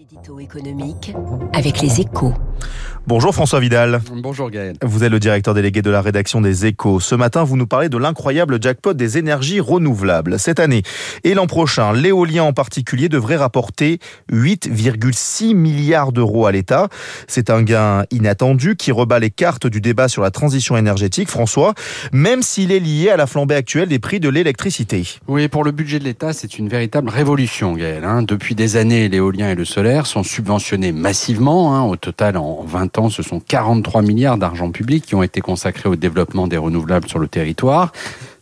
L'édito économique avec les échos. Bonjour François Vidal. Bonjour Gaël. Vous êtes le directeur délégué de la rédaction des échos. Ce matin, vous nous parlez de l'incroyable jackpot des énergies renouvelables. Cette année et l'an prochain, l'éolien en particulier devrait rapporter 8,6 milliards d'euros à l'État. C'est un gain inattendu qui rebat les cartes du débat sur la transition énergétique, François, même s'il est lié à la flambée actuelle des prix de l'électricité. Oui, pour le budget de l'État, c'est une véritable révolution, Gaël. Hein. Depuis des années, l'éolien et le solaire sont subventionnés massivement. Hein. Au total, en 20 ce sont 43 milliards d'argent public qui ont été consacrés au développement des renouvelables sur le territoire.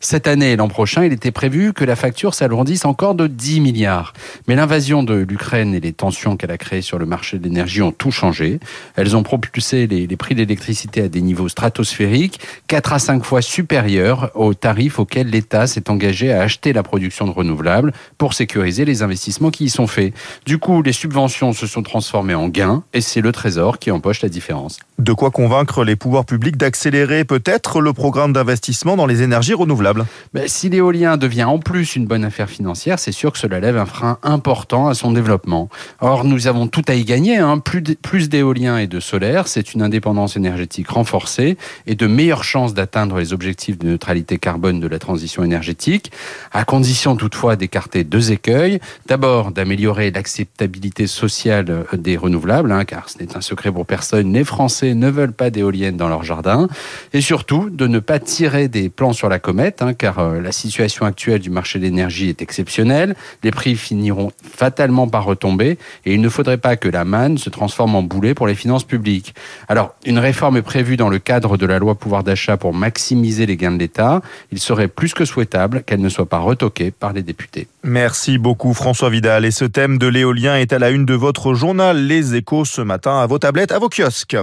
Cette année et l'an prochain, il était prévu que la facture s'alourdisse encore de 10 milliards. Mais l'invasion de l'Ukraine et les tensions qu'elle a créées sur le marché de l'énergie ont tout changé. Elles ont propulsé les, les prix de l'électricité à des niveaux stratosphériques, 4 à 5 fois supérieurs aux tarifs auxquels l'État s'est engagé à acheter la production de renouvelables pour sécuriser les investissements qui y sont faits. Du coup, les subventions se sont transformées en gains et c'est le Trésor qui empoche la différence. De quoi convaincre les pouvoirs publics d'accélérer peut-être le programme d'investissement dans les énergies renouvelables ben, si l'éolien devient en plus une bonne affaire financière, c'est sûr que cela lève un frein important à son développement. Or, nous avons tout à y gagner. Hein. Plus, d'éolien et de solaire, c'est une indépendance énergétique renforcée et de meilleures chances d'atteindre les objectifs de neutralité carbone de la transition énergétique, à condition toutefois d'écarter deux écueils. D'abord, d'améliorer l'acceptabilité sociale des renouvelables, hein, car ce n'est un secret pour personne, les Français ne veulent pas d'éoliennes dans leur jardin. Et surtout, de ne pas tirer des plans sur la comète Hein, car euh, la situation actuelle du marché de l'énergie est exceptionnelle. Les prix finiront fatalement par retomber et il ne faudrait pas que la manne se transforme en boulet pour les finances publiques. Alors, une réforme est prévue dans le cadre de la loi pouvoir d'achat pour maximiser les gains de l'État. Il serait plus que souhaitable qu'elle ne soit pas retoquée par les députés. Merci beaucoup François Vidal. Et ce thème de l'éolien est à la une de votre journal Les Échos ce matin à vos tablettes, à vos kiosques.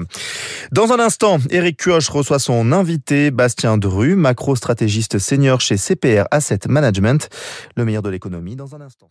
Dans un instant, Eric Cuoche reçoit son invité Bastien Dru, macro-stratégiste senior chez CPR Asset Management. Le meilleur de l'économie dans un instant.